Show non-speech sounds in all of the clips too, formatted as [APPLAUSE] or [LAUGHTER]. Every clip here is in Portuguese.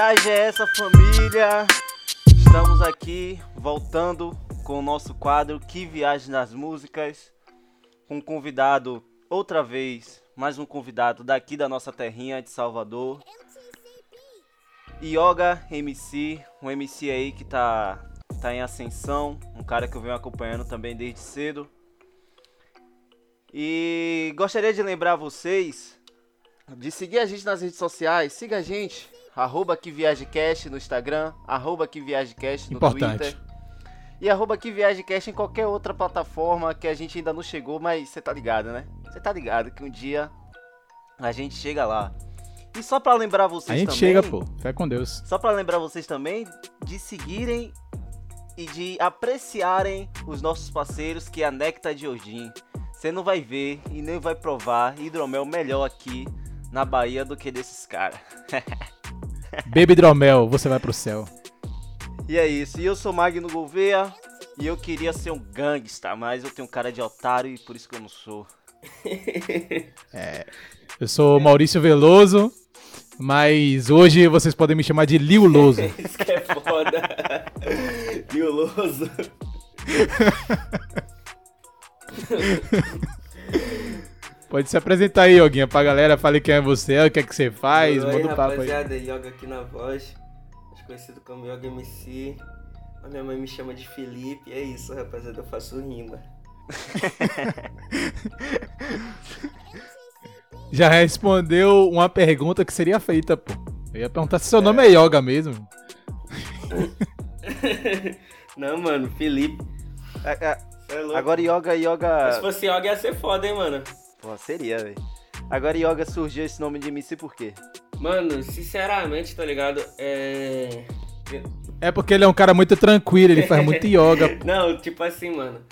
viagem é essa, família? Estamos aqui voltando com o nosso quadro Que Viagem nas Músicas, com um convidado outra vez, mais um convidado daqui da nossa terrinha de Salvador. Yoga MC, um MC aí que tá, tá em ascensão, um cara que eu venho acompanhando também desde cedo. E gostaria de lembrar vocês de seguir a gente nas redes sociais. Siga a gente, arroba que viagecast no Instagram, arroba que viagecast no Importante. Twitter. E arroba que viagecast em qualquer outra plataforma que a gente ainda não chegou, mas você tá ligado, né? Você tá ligado que um dia a gente chega lá. E só pra lembrar vocês A gente também, chega, pô. Fé com Deus. só pra lembrar vocês também de seguirem e de apreciarem os nossos parceiros que é a Nectar de Odin. Você não vai ver e nem vai provar hidromel melhor aqui na Bahia do que desses caras. [LAUGHS] Bebe hidromel, você vai pro céu. E é isso. E eu sou Magno Gouveia e eu queria ser um gangsta, mas eu tenho cara de otário e por isso que eu não sou. [LAUGHS] Eu sou Maurício Veloso, mas hoje vocês podem me chamar de Liu Loso. [LAUGHS] Isso que é foda. [LAUGHS] Violoso. Pode se apresentar aí, Yoguinha, pra galera. Fale quem é você, o que é que você faz, Oi, manda um papo aí. rapaziada, Yoga aqui na voz. Mais conhecido como Yoga MC. A minha mãe me chama de Felipe. É isso, rapaziada. Eu faço rima. [LAUGHS] Já respondeu uma pergunta que seria feita, pô. Eu ia perguntar se seu nome é Yoga mesmo. [LAUGHS] Não, mano, Felipe. É, é, é louco. Agora Yoga, Se Yoga. fosse Yoga ia ser foda, hein, mano. Pô, seria, velho. Agora Yoga surgiu esse nome de MC por quê? Mano, sinceramente, tá ligado? É. É porque ele é um cara muito tranquilo, ele faz muito yoga. [LAUGHS] pô. Não, tipo assim, mano.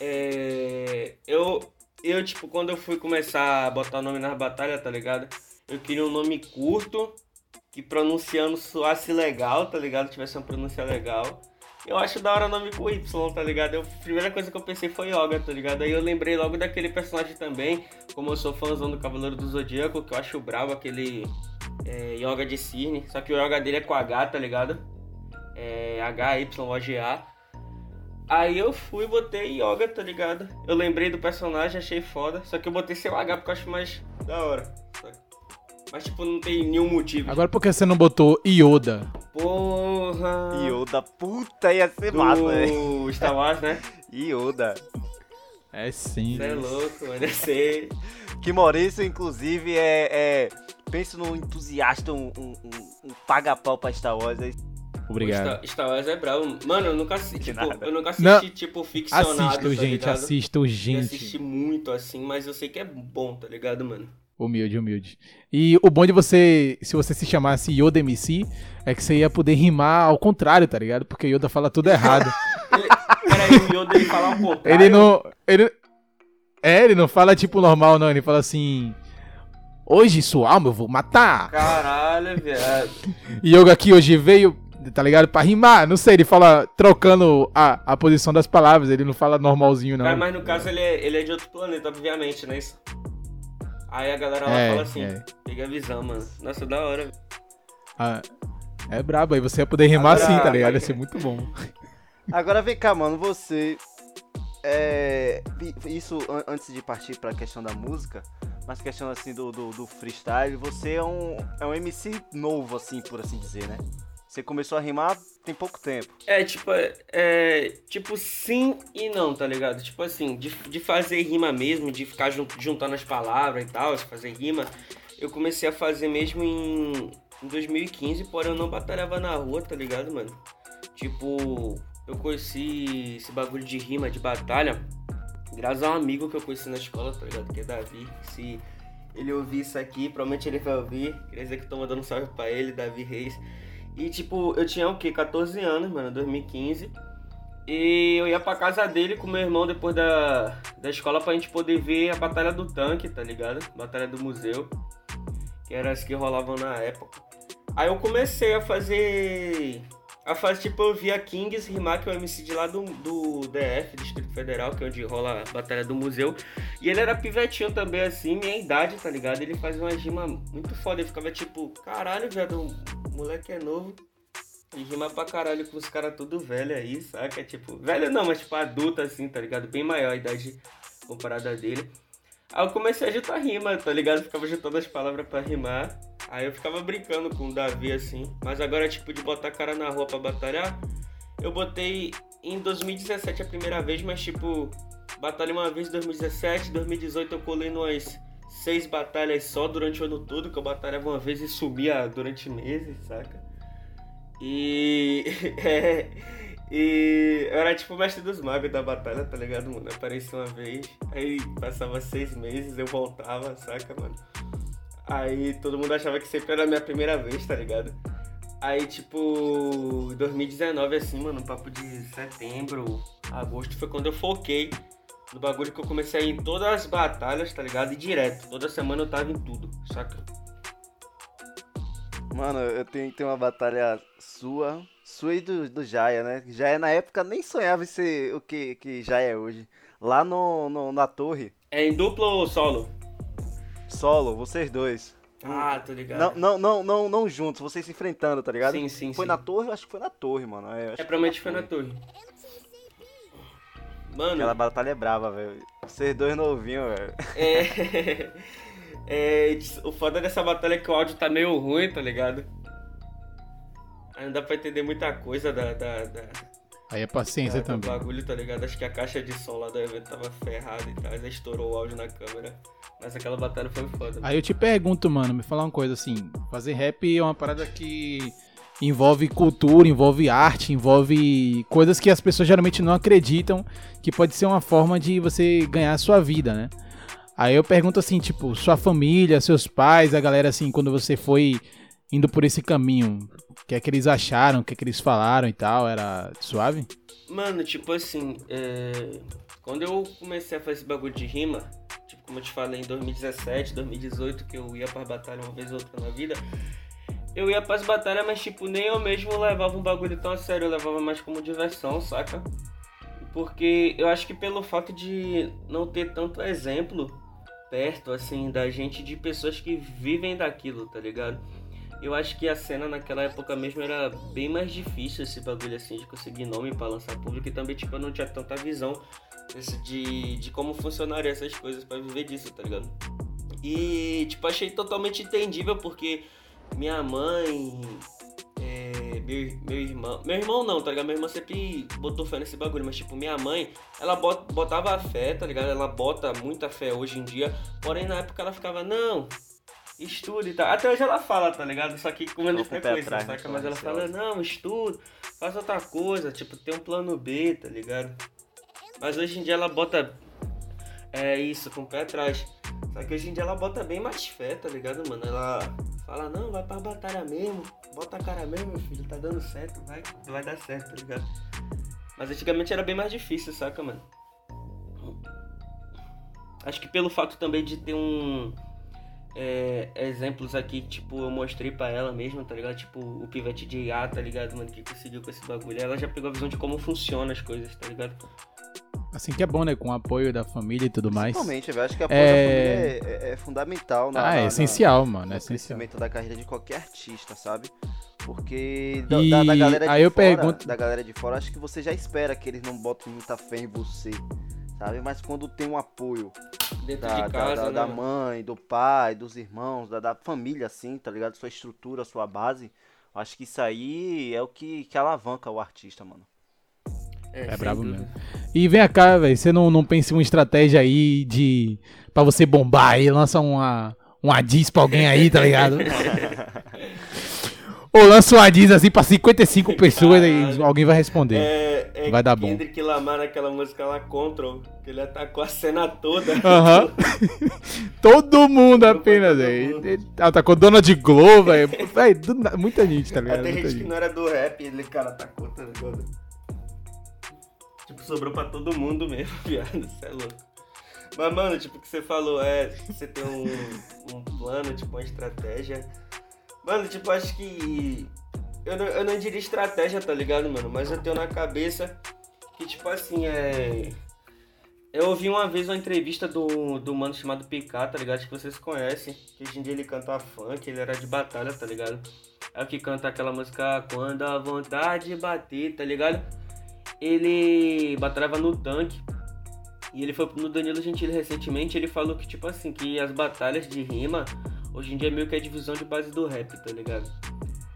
É. Eu. Eu, tipo, quando eu fui começar a botar nome nas batalhas, tá ligado? Eu queria um nome curto, que pronunciando soasse legal, tá ligado? Tivesse uma pronúncia legal. Eu acho da hora nome com Y, tá ligado? Eu, a primeira coisa que eu pensei foi Yoga, tá ligado? Aí eu lembrei logo daquele personagem também, como eu sou fãzão do Cavaleiro do Zodíaco, que eu acho brabo, aquele é, Yoga de Cisne. Só que o Yoga dele é com H, tá ligado? É H-Y-O-G-A. Aí eu fui e botei Yoga, tá ligado? Eu lembrei do personagem, achei foda. Só que eu botei seu H porque eu acho mais da hora. Mas tipo, não tem nenhum motivo. Agora por que você não botou Yoda? Porra! Yoda, puta, ia ser massa, velho. do Star Wars, né? Yoda. É sim. Você é louco, mano. Eu sei. Que Maurício, inclusive, é. é pensa num entusiasta, um, um, um, um paga-pau pra Star Wars. aí. Obrigado. Star, Star Wars é bravo. Mano, eu nunca assisti, tipo, eu nunca assisti, Não. tipo, ficcionado, Assisto, tá gente, ligado? assisto, Eu gente. assisti muito, assim, mas eu sei que é bom, tá ligado, mano? Humilde, humilde. E o bom de você, se você se chamasse Yoda MC, é que você ia poder rimar ao contrário, tá ligado? Porque Yoda fala tudo errado. [LAUGHS] Ele, peraí, o Yoda ele falar o contrário. ele não. Ele, é, ele não fala tipo normal, não. Ele fala assim. Hoje sua alma eu vou matar. Caralho, viado. [LAUGHS] Yoga aqui hoje veio, tá ligado? Pra rimar. Não sei, ele fala trocando a, a posição das palavras. Ele não fala normalzinho, não. Cara, mas no caso ele é, ele é de outro planeta, obviamente, né? Isso. Aí a galera lá É, fala assim, é. pega a visão, mano. Nossa, da hora. Ah, é brabo, aí você ia poder rimar Agora- assim, tá ligado? Ia ser muito bom. [LAUGHS] Agora vem cá, mano, você. É, isso an- antes de partir pra questão da música, mas questão assim do, do, do freestyle, você é um, é um MC novo, assim, por assim dizer, né? Você começou a rimar tem pouco tempo. É, tipo, é, tipo, sim e não, tá ligado? Tipo assim, de, de fazer rima mesmo, de ficar jun- juntando as palavras e tal, de fazer rima, eu comecei a fazer mesmo em, em 2015, porém eu não batalhava na rua, tá ligado, mano? Tipo, eu conheci esse bagulho de rima, de batalha, graças a um amigo que eu conheci na escola, tá ligado? Que é Davi. Se ele ouvir isso aqui, provavelmente ele vai ouvir. Queria dizer que tô mandando um salve pra ele, Davi Reis. E tipo, eu tinha o quê? 14 anos, mano, 2015. E eu ia pra casa dele com meu irmão depois da, da escola pra gente poder ver a Batalha do Tanque, tá ligado? Batalha do Museu. Que era as que rolavam na época. Aí eu comecei a fazer. A fazer, tipo, eu via Kings rimar, que é o MC de lá do, do DF, Distrito Federal, que é onde rola a Batalha do Museu. E ele era pivetinho também, assim, minha idade, tá ligado? Ele fazia uma rima muito foda. Ele ficava tipo, caralho, velho, moleque é novo. E rima pra caralho com os caras tudo velho aí, saca? Tipo, velho não, mas tipo adulto assim, tá ligado? Bem maior a idade comparada dele. Aí eu comecei a juntar rima, tá ligado? Ficava juntando as palavras pra rimar. Aí eu ficava brincando com o Davi assim. Mas agora, tipo, de botar a cara na rua pra batalhar, eu botei em 2017 a primeira vez, mas tipo, batalhei uma vez em 2017, 2018 eu colei umas seis batalhas só durante o ano todo, que eu batalhava uma vez e sumia durante meses, saca? E. [LAUGHS] é, e eu era tipo o mestre dos magos da batalha, tá ligado, mano? Aparecia uma vez, aí passava seis meses, eu voltava, saca, mano? Aí todo mundo achava que sempre era a minha primeira vez, tá ligado? Aí, tipo, 2019, assim, mano, papo de setembro, agosto, foi quando eu foquei no bagulho que eu comecei a ir em todas as batalhas, tá ligado? E direto. Toda semana eu tava em tudo, saca? Mano, eu tenho, tenho uma batalha sua, sua e do, do Jaya, né? Jaya na época nem sonhava em ser o que, que Jaya é hoje. Lá no, no, na torre. É em duplo ou solo? Solo, vocês dois. Ah, tô ligado. Não, não, não, não, não juntos, vocês se enfrentando, tá ligado? Sim, sim, Foi sim. na torre? Eu acho que foi na torre, mano. É, eu acho É, que provavelmente foi na torre. Mano, Aquela batalha é brava, velho. Vocês dois novinhos, velho. é... [LAUGHS] é... O foda dessa batalha é que o áudio tá meio ruim, tá ligado? Aí não dá pra entender muita coisa da, da, da, Aí é paciência da- do também. bagulho, tá ligado? Acho que a caixa de som lá do evento tava ferrada e tal, aí estourou o áudio na câmera. Mas aquela batalha foi foda. Aí eu te pergunto, mano, me falar uma coisa assim, fazer rap é uma parada que envolve cultura, envolve arte, envolve coisas que as pessoas geralmente não acreditam que pode ser uma forma de você ganhar a sua vida, né? Aí eu pergunto assim, tipo, sua família, seus pais, a galera assim, quando você foi indo por esse caminho, o que é que eles acharam, o que é que eles falaram e tal, era suave? Mano, tipo assim, é... quando eu comecei a fazer esse bagulho de rima, tipo, como eu te falei, em 2017, 2018, que eu ia pra batalha uma vez ou outra na vida, eu ia pras batalhas, mas tipo, nem eu mesmo levava um bagulho tão a sério, eu levava mais como diversão, saca? Porque eu acho que pelo fato de não ter tanto exemplo perto, assim, da gente, de pessoas que vivem daquilo, tá ligado? Eu acho que a cena naquela época mesmo era bem mais difícil esse bagulho assim de conseguir nome pra lançar público e também tipo eu não tinha tanta visão de, de como funcionaria essas coisas pra viver disso, tá ligado? E tipo, achei totalmente entendível porque minha mãe, é, meu, meu irmão. Meu irmão não, tá ligado? Meu irmão sempre botou fé nesse bagulho, mas tipo, minha mãe, ela bot, botava fé, tá ligado? Ela bota muita fé hoje em dia, porém na época ela ficava, não, estude e tal. Até hoje ela fala, tá ligado? Só que com menos com o pé frequência, atrás, né, saca? Mas ela fala, não, estudo, faz outra coisa, tipo, tem um plano B, tá ligado? Mas hoje em dia ela bota é isso, com o pé atrás. Só que hoje em dia ela bota bem mais fé, tá ligado, mano? Ela fala, não, vai pra batalha mesmo, bota a cara mesmo, filho, tá dando certo, vai, vai dar certo, tá ligado? Mas antigamente era bem mais difícil, saca, mano? Acho que pelo fato também de ter um. é, exemplos aqui, tipo, eu mostrei pra ela mesmo, tá ligado? Tipo, o pivete de IA, tá ligado, mano, que conseguiu com esse bagulho. Ela já pegou a visão de como funciona as coisas, tá ligado? Assim que é bom, né? Com o apoio da família e tudo mais. Principalmente, velho. Acho que a apoio É- da família é, é- é fundamental na, Ah, na- é na- essencial, mano. no É essencial. crescimento da carreira de qualquer artista, sabe? Porque da, E da- da galera de aí eu fora, pergunto- da galera de fora, acho que você já espera que eles não botem muita fé em você, sabe? Mas quando tem um apoio Dentro da, de casa, da, né? da mano? mãe, do pai, dos irmãos, da, da família, assim, tá ligado? Sua estrutura, sua base, acho que isso aí é o que, que alavanca o artista, mano. É sem brabo dúvida. mesmo. E vem cá, velho. Você não, não pensa em uma estratégia aí de. pra você bombar aí, lança uma. uma diss pra alguém aí, tá ligado? [LAUGHS] Ou lança uma diss assim pra 55 pessoas e alguém vai responder. É, é Vai dar bom. Kendrick Lamar naquela música lá, Control, que ele atacou a cena toda. Aham. [LAUGHS] Todo mundo Todo apenas, velho. Ele Atacou Donald Glover, [LAUGHS] velho. Muita gente, tá ligado? Até gente que não era do rap, ele, cara, atacou, tá ligado? Tipo, sobrou pra todo mundo mesmo, [LAUGHS] viado, cê é louco. Mas, mano, tipo, o que você falou é, você tem um, um plano, tipo, uma estratégia. Mano, tipo, acho que. Eu não, eu não diria estratégia, tá ligado, mano? Mas eu tenho na cabeça que, tipo assim, é. Eu ouvi uma vez uma entrevista do, do mano chamado PK, tá ligado? Que vocês conhecem. Que hoje em dia ele canta funk, ele era de batalha, tá ligado? É o que canta aquela música Quando a vontade bater, tá ligado? Ele batalhava no tanque. E ele foi no Danilo Gentili recentemente, ele falou que, tipo assim, que as batalhas de rima, hoje em dia é meio que a divisão de base do rap, tá ligado?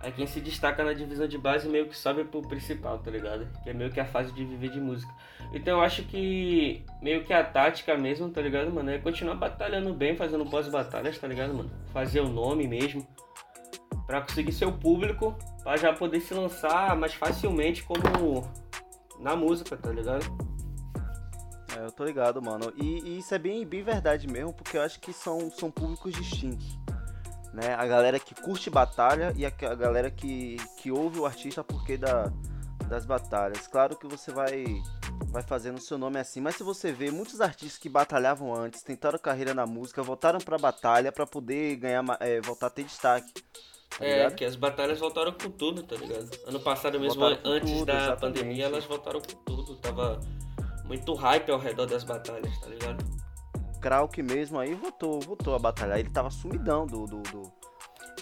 Aí quem se destaca na divisão de base meio que sobe pro principal, tá ligado? Que é meio que a fase de viver de música. Então eu acho que meio que a tática mesmo, tá ligado, mano? É continuar batalhando bem, fazendo pós-batalhas, tá ligado, mano? Fazer o nome mesmo. Pra conseguir seu público, pra já poder se lançar mais facilmente como na música, tá ligado? É, eu tô ligado, mano. E, e, isso é bem, bem verdade mesmo, porque eu acho que são, são públicos distintos né? A galera que curte batalha e a, a galera que, que ouve o artista porque da, das batalhas. Claro que você vai vai fazendo seu nome assim, mas se você vê muitos artistas que batalhavam antes, tentaram carreira na música, voltaram pra batalha para poder ganhar, é, voltar a ter destaque. Tá é, que as batalhas voltaram com tudo, tá ligado? Ano passado mesmo, antes tudo, da exatamente. pandemia, elas voltaram com tudo. Tava muito hype ao redor das batalhas, tá ligado? Krauk mesmo aí voltou, voltou a batalhar. Ele tava sumidão do. do, do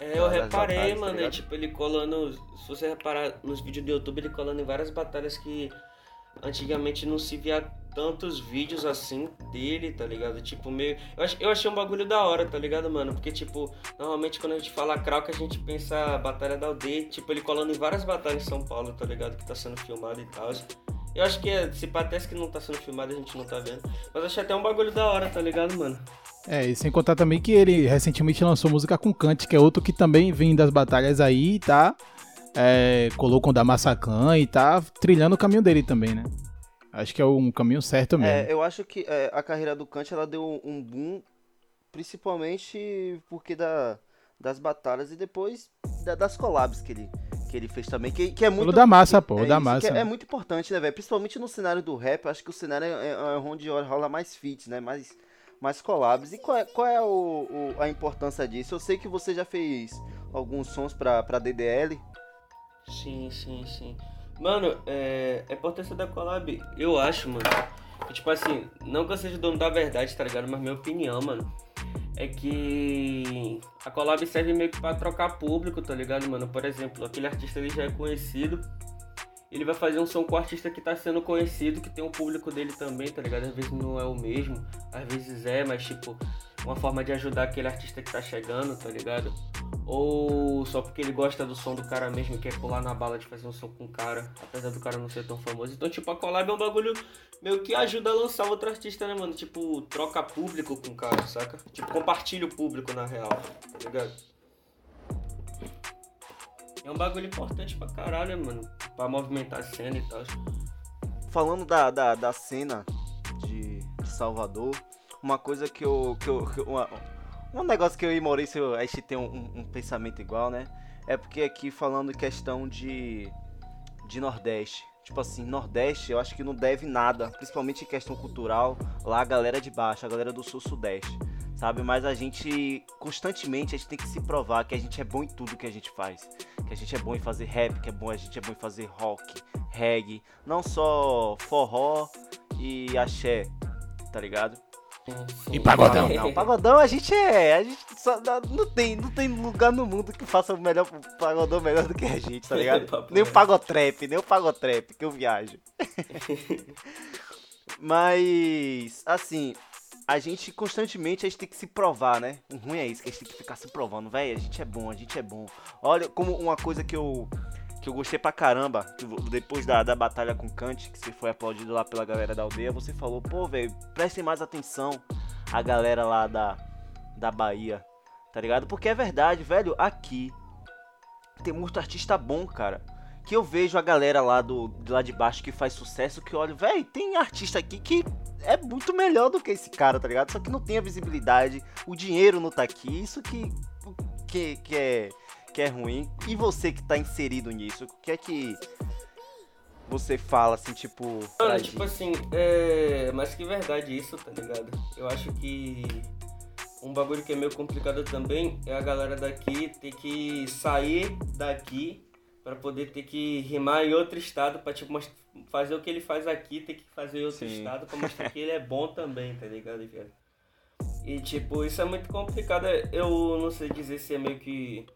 é, eu reparei, batalhas, tá mano. Tá tipo, ele colando. Se você reparar nos vídeos do YouTube, ele colando em várias batalhas que antigamente não se via tantos vídeos assim dele, tá ligado? Tipo, meio. Eu, ach... eu achei um bagulho da hora, tá ligado, mano? Porque, tipo, normalmente quando a gente fala Krauk, a gente pensa Batalha da Aldeia. Tipo, ele colando em várias batalhas em São Paulo, tá ligado? Que tá sendo filmado e tal. Eu acho que se parece que não tá sendo filmado, a gente não tá vendo. Mas achei até um bagulho da hora, tá ligado, mano? É, e sem contar também que ele recentemente lançou música com Kant, que é outro que também vem das batalhas aí, tá? É, colocou da Massacan e tá trilhando o caminho dele também, né? Acho que é um caminho certo mesmo. É, eu acho que é, a carreira do Kant ela deu um boom, principalmente porque da, das batalhas e depois da, das collabs que ele, que ele fez também, que, que é muito... O da massa, pô, o é da massa. É, é, muito importante, né, velho? Principalmente no cenário do rap, acho que o cenário é, é, é onde rola mais feats, né? Mais, mais collabs. E qual é, qual é o, o, a importância disso? Eu sei que você já fez alguns sons pra, pra DDL. Sim, sim, sim. Mano, é, a importância da collab, eu acho, mano, que, tipo assim, não que eu seja dono da verdade, tá ligado? Mas minha opinião, mano é que a collab serve meio que pra trocar público, tá ligado, mano? Por exemplo, aquele artista ele já é conhecido, ele vai fazer um som com o artista que tá sendo conhecido, que tem um público dele também, tá ligado? Às vezes não é o mesmo, às vezes é, mas tipo, uma forma de ajudar aquele artista que tá chegando, tá ligado? Ou só porque ele gosta do som do cara mesmo e quer pular na bala de fazer um som com o cara, apesar do cara não ser tão famoso. Então, tipo, a collab é um bagulho meio que ajuda a lançar outro artista, né, mano? Tipo, troca público com o cara, saca? Tipo, compartilha o público na real, tá ligado? É um bagulho importante pra caralho, mano. Pra movimentar a cena e tal. Falando da, da, da cena de Salvador, uma coisa que eu. Que eu que uma, um negócio que eu e Maurício a gente tem um, um, pensamento igual, né? É porque aqui falando questão de. de Nordeste. Tipo assim, Nordeste eu acho que não deve nada, principalmente em questão cultural. Lá a galera de baixo, a galera do Sul-Sudeste, sabe? Mas a gente, constantemente, a gente tem que se provar que a gente é bom em tudo que a gente faz. Que a gente é bom em fazer rap, que é bom, a gente é bom em fazer rock, reggae, não só forró e axé, tá ligado? E pagodão. Não, pagodão a gente é. A gente só, não, tem, não tem lugar no mundo que faça o melhor pagodão melhor do que a gente, tá ligado? nem o pagotrap, nem o pagotrap que eu viajo. [LAUGHS] Mas, assim, a gente constantemente a gente tem que se provar, né? O ruim é isso, que a gente tem que ficar se provando, velho. A gente é bom, a gente é bom. Olha, como uma coisa que eu que eu gostei pra caramba, depois da, da batalha com Kant, que você foi aplaudido lá pela galera da aldeia, você falou, pô, velho, prestem mais atenção a galera lá da, da Bahia, tá ligado? Porque é verdade, velho, aqui tem muito artista bom, cara. Que eu vejo a galera lá do lá de baixo que faz sucesso, que olha, velho, tem artista aqui que é muito melhor do que esse cara, tá ligado? Só que não tem a visibilidade, o dinheiro não tá aqui, isso que, que, que é que é ruim. E você que tá inserido nisso, o que é que você fala, assim, tipo. Tipo assim, é. Mais que verdade isso, tá ligado? Eu acho que. Um bagulho que é meio complicado também é a galera daqui ter que sair daqui para poder ter que rimar em outro estado para tipo fazer o que ele faz aqui, ter que fazer em outro Sim. estado para mostrar que ele é bom também, tá ligado, cara? E tipo, isso é muito complicado. Eu não sei dizer se é meio que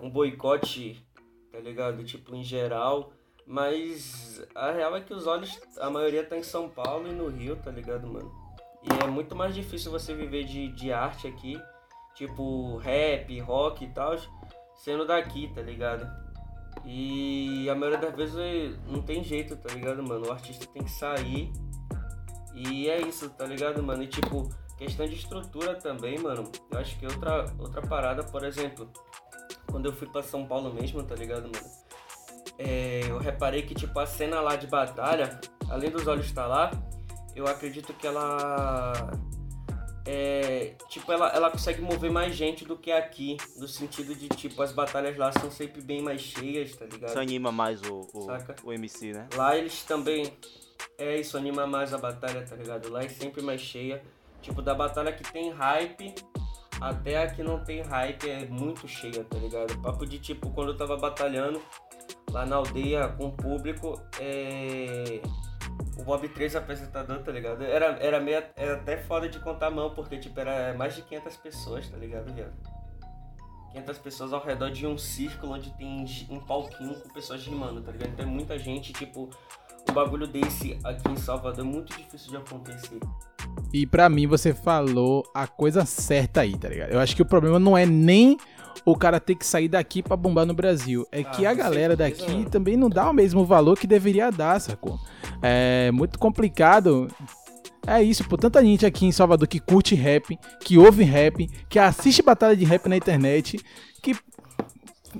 um boicote, tá ligado? Tipo, em geral. Mas a real é que os olhos, a maioria tá em São Paulo e no Rio, tá ligado, mano? E é muito mais difícil você viver de, de arte aqui, tipo rap, rock e tal, sendo daqui, tá ligado? E a maioria das vezes não tem jeito, tá ligado, mano? O artista tem que sair. E é isso, tá ligado, mano? E tipo, questão de estrutura também, mano. Eu acho que outra, outra parada, por exemplo, quando eu fui pra São Paulo mesmo, tá ligado, mano? é, eu reparei que tipo a cena lá de batalha, além dos olhos estar lá, eu acredito que ela é, tipo ela, ela consegue mover mais gente do que aqui, no sentido de tipo as batalhas lá são sempre bem mais cheias, tá ligado? Isso anima mais o, o, o MC, né? Lá eles também é isso anima mais a batalha, tá ligado? Lá é sempre mais cheia. Tipo, da batalha que tem hype até a que não tem hype é muito cheia, tá ligado? Papo de tipo, quando eu tava batalhando, lá na aldeia com o público, é... o Bob 3 apresentador, tá ligado? Era, era, meio, era até foda de contar a mão, porque tipo, era mais de 500 pessoas, tá ligado, viado? 500 pessoas ao redor de um círculo onde tem um palquinho com pessoas rimando, tá ligado? Tem muita gente, tipo, um bagulho desse aqui em Salvador é muito difícil de acontecer. E para mim você falou a coisa certa aí, tá ligado? Eu acho que o problema não é nem o cara ter que sair daqui para bombar no Brasil. É ah, que a galera daqui também não dá o mesmo valor que deveria dar, sacou? É muito complicado. É isso, por tanta gente aqui em Salvador que curte rap, que ouve rap, que assiste batalha de rap na internet, que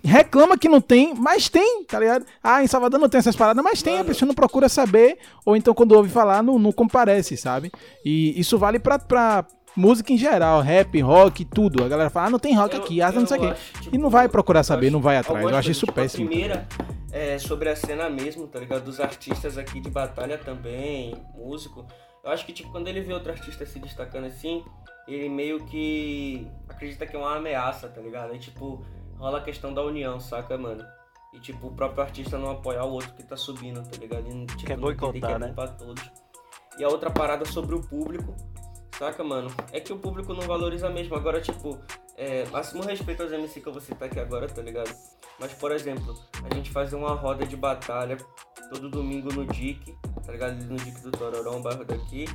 reclama que não tem, mas tem, tá ligado? Ah, em Salvador não tem essas paradas, mas tem, a pessoa não procura saber, ou então quando ouve falar, não, não comparece, sabe? E isso vale pra, pra música em geral, rap, rock, tudo. A galera fala, ah, não tem rock eu, aqui, ah, não sei o quê. Tipo, e não vai procurar saber, acho, não vai atrás. Eu, acho isso tipo, péssimo. A primeira é sobre a cena mesmo, tá ligado? Dos artistas aqui de batalha também, músico. Eu acho que, tipo, quando ele vê outro artista se destacando assim, ele meio que acredita que é uma ameaça, tá ligado? Aí, tipo, rola a questão da união, saca, mano? E, tipo, o próprio artista não apoiar o outro que tá subindo, tá ligado? E, tipo, Quer boicotar, né? Todos. E a outra parada sobre o público, Saca, mano? É que o público não valoriza mesmo. Agora, tipo, é, máximo respeito aos MC que eu vou citar aqui agora, tá ligado? Mas, por exemplo, a gente faz uma roda de batalha todo domingo no DIC, tá ligado? No DIC do Tororão, bairro daqui.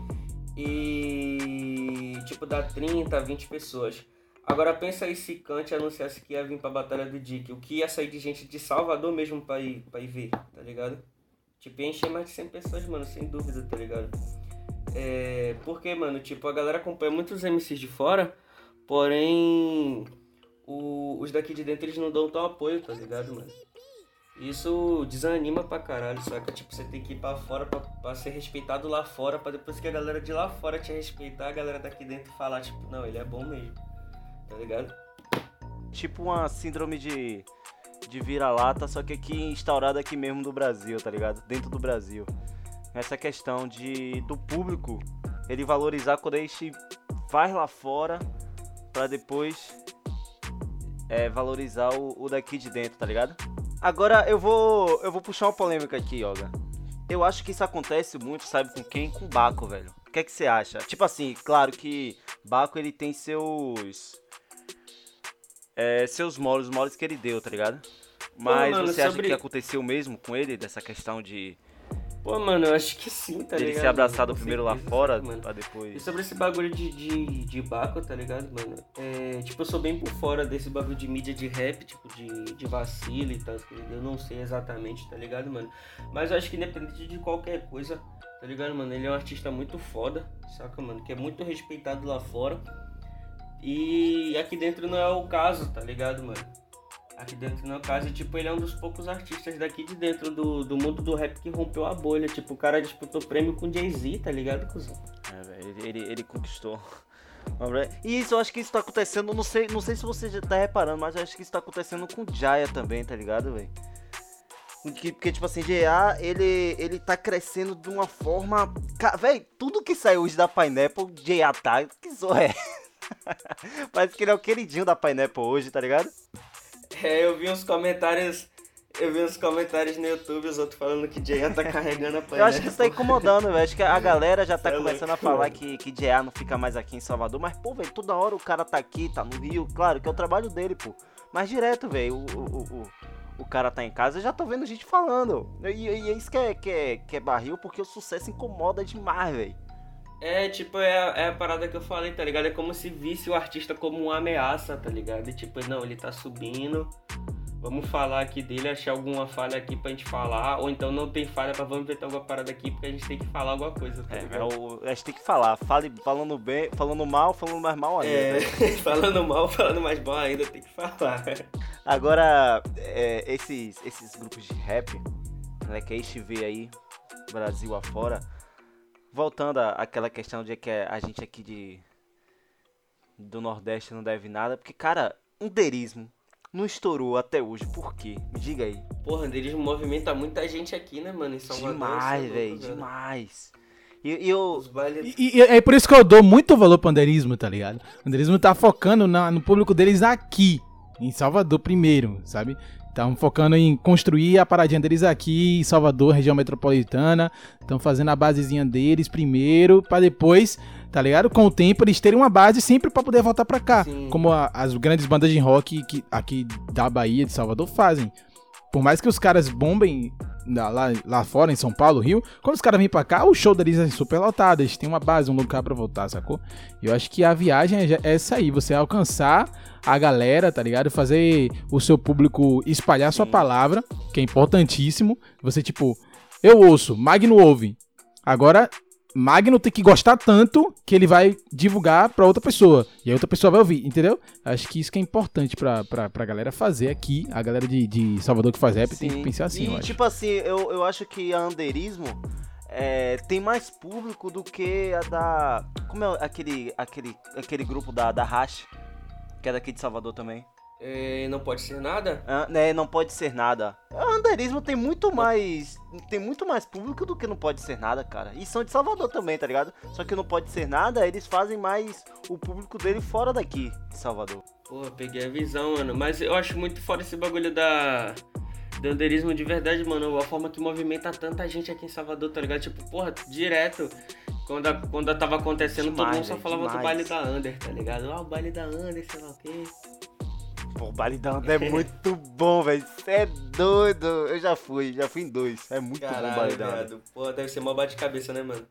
E, tipo, dá 30, 20 pessoas. Agora pensa aí se Kant anunciasse que ia vir pra Batalha do Dick. O que ia sair de gente de Salvador mesmo pra ir, pra ir ver, tá ligado? Tipo, ia encher mais de 100 pessoas, mano, sem dúvida, tá ligado? É, porque, mano, tipo, a galera acompanha muitos MCs de fora, porém o, os daqui de dentro eles não dão tão apoio, tá ligado, mano? Isso desanima pra caralho, saca? Tipo, você tem que ir pra fora pra, pra ser respeitado lá fora, pra depois que a galera de lá fora te respeitar, a galera daqui dentro falar, tipo, não, ele é bom mesmo, tá ligado? Tipo uma síndrome de, de vira-lata, só que aqui instaurada aqui mesmo do Brasil, tá ligado? Dentro do Brasil essa questão de do público ele valorizar quando a gente vai lá fora para depois é, valorizar o, o, daqui de dentro, tá ligado? Agora eu vou eu vou puxar uma polêmica aqui, Yoga. Eu acho que isso acontece muito, sabe com quem? Com Baco, velho. O que é que você acha? Tipo assim, claro que Baco ele tem seus é, seus molos, os molos que ele deu, tá ligado? Mas Pô, mano, você sobre... acha que aconteceu mesmo com ele dessa questão de Pô, mano, eu acho que sim, tá Ele ligado? ser abraçado primeiro lá fora, mano. pra depois. E sobre esse bagulho de, de, de Baco, tá ligado, mano? É, tipo, eu sou bem por fora desse bagulho de mídia de rap, tipo, de, de vacilo e tal. Eu não sei exatamente, tá ligado, mano? Mas eu acho que independente de qualquer coisa, tá ligado, mano? Ele é um artista muito foda, saca, mano? Que é muito respeitado lá fora. E aqui dentro não é o caso, tá ligado, mano? aqui dentro no caso, e, tipo, ele é um dos poucos artistas daqui de dentro do, do mundo do rap que rompeu a bolha. Tipo, o cara disputou prêmio com Jay-Z, tá ligado, cuzão? É, velho, ele, ele, ele conquistou. E [LAUGHS] isso, eu acho que isso tá acontecendo, não sei, não sei se você já tá reparando, mas eu acho que isso tá acontecendo com o Jaya também, tá ligado, velho? Porque, porque, tipo assim, GA, ele, ele tá crescendo de uma forma. Véi, tudo que saiu hoje da Pineapple, GA tá. Que zorra é? [LAUGHS] Parece que ele é o queridinho da Pineapple hoje, tá ligado? É, eu vi uns comentários Eu vi uns comentários no YouTube, os outros falando que Jean tá [LAUGHS] carregando a panela. Eu acho que isso tá incomodando, velho. Acho que a galera já tá é começando louco, a falar mano. que, que JA não fica mais aqui em Salvador. Mas, pô, velho, toda hora o cara tá aqui, tá no Rio. Claro que é o trabalho dele, pô. Mas direto, velho, o, o, o, o- o cara tá em casa, eu já tô vendo gente falando. E, e é isso que é, que, é, que é barril, porque o sucesso incomoda demais, velho. É, tipo, é, a- é a parada que eu falei, tá ligado? É como se visse o artista como uma ameaça, tá ligado? E tipo, não, ele tá subindo, vamos falar aqui dele, achar alguma falha aqui pra gente falar, ou então não tem falha pra vamos inventar alguma parada aqui, porque a gente tem que falar alguma coisa, tá É, é ligado? o, a gente tem que falar. Fale, falando bem, falando mal, falando mais mal ainda. É, velho. [LAUGHS] falando mal, falando mais bom ainda, tem que falar. Agora, é, esses, esses grupos de rap, né, que a gente vê aí, Brasil afora, voltando àquela questão de que a gente aqui de do Nordeste não deve nada, porque, cara, underismo não estourou até hoje, por quê? Me diga aí. Porra, eles movimenta muita gente aqui, né, mano, em Salvador. demais, é velho, demais. E, e eu, bailes... E, e é por isso que eu dou muito valor pro andeirismo, tá ligado? O andeirismo tá focando na- no público deles aqui, em Salvador primeiro, sabe? Estão focando em construir a paradinha deles aqui em Salvador, região metropolitana. Estão fazendo a basezinha deles primeiro, pra depois, tá ligado? Com o tempo eles terem uma base sempre pra poder voltar pra cá. Sim. Como a- as grandes bandas de rock que aqui da Bahia, de Salvador, fazem. Por mais que os caras bombem lá, lá fora, em São Paulo, Rio, quando os caras vêm pra cá, o show deles é super lotado. Eles têm uma base, um lugar pra voltar, sacou? E eu acho que a viagem é já- é essa aí, você alcançar a galera, tá ligado? Fazer o seu público espalhar sua palavra, que é importantíssimo. Você, tipo, eu ouço, Magno ouve. Agora, Magno tem que gostar tanto que ele vai divulgar pra outra pessoa. E a outra pessoa vai ouvir, entendeu? Acho que isso que é importante pra, pra, pra galera fazer aqui. A galera de, de Salvador que faz rap tem que Sim. pensar assim, E eu acho. tipo assim, eu, eu acho que a Anderismo é, tem mais público do que a da. Como é aquele, aquele, aquele grupo da, da Hash, que é daqui de Salvador também. É, não pode ser nada? Ah, né, não pode ser nada. A Anderismo tem muito mais. Tem muito mais público do que não pode ser nada, cara. E são de Salvador também, tá ligado? Só que não pode ser nada, eles fazem mais o público dele fora daqui de Salvador. Pô, peguei a visão, mano. Mas eu acho muito foda esse bagulho da. Do underismo de verdade, mano. A forma que movimenta tanta gente aqui em Salvador, tá ligado? Tipo, porra, direto. Quando, a- quando tava acontecendo, todo Demais, mundo só falava do demais. baile da Under, tá ligado? Ah, o baile da Under, sei lá o quê. Pô, o baile da Under é muito bom, velho. Cê é doido. Eu já fui, já fui em dois. É muito bom Caralho, baile da Under. viado. Pô, deve ser mó bate-cabeça, né, mano?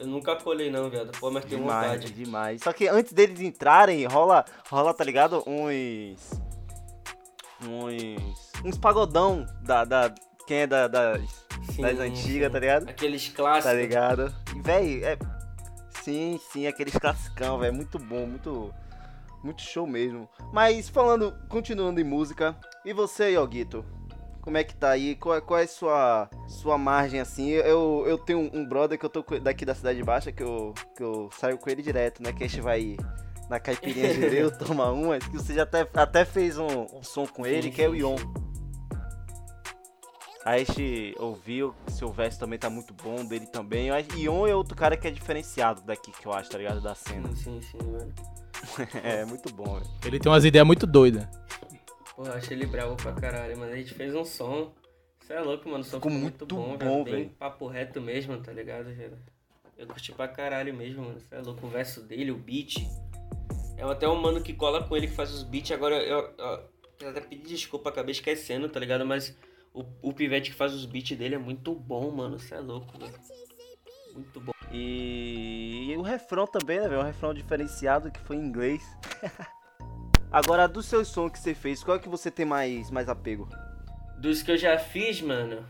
Eu nunca colei, não, viado. Pô, mas tenho Demais, vontade. demais. Só que antes deles entrarem, rola, rola, tá ligado? Uns. Uns. Uns pagodão da. da quem é da, das, Sim, das antigas, sim. tá ligado? Aqueles clássicos. Tá ligado? E, véi, é. Sim, sim, aqueles classicão, velho. Muito bom, muito. Muito show mesmo. Mas falando, continuando em música. E você, Yoguito? Como é que tá aí? Qual, é- qual é a sua, sua margem assim? Eu, eu tenho um, brother que eu tô daqui da Cidade Baixa, que eu, que eu saio com ele direto, né? Que a gente vai na caipirinha de Deus, [LAUGHS] tomar umas. Que você já até, até fez um, um som com ele, que é o Ion. Aí a gente ouviu seu verso também tá muito bom, dele também. Ion é outro cara que é diferenciado daqui, que eu acho, tá ligado? Da cena. Sim, sim, sim, mano. [LAUGHS] É, muito bom, velho. Ele tem umas ideias muito doidas. Pô, achei ele bravo pra caralho, mano. A gente fez um som. Você é louco, mano. O som Ficou ficou muito muito bom, bom, velho. Bem velho. papo reto mesmo, tá ligado, velho? Eu curti pra caralho mesmo, mano. Você é louco. O verso dele, o beat. É até um mano que cola com ele que faz os beats. Agora eu, eu, eu até pedi desculpa, acabei esquecendo, tá ligado? Mas o, o pivete que faz os beats dele é muito bom, mano. Você é louco, velho. Muito bom. E, e o refrão também, né, velho? Um refrão diferenciado que foi em inglês. [LAUGHS] Agora, dos seus sons que você fez, qual é que você tem mais, mais apego? Dos que eu já fiz, mano.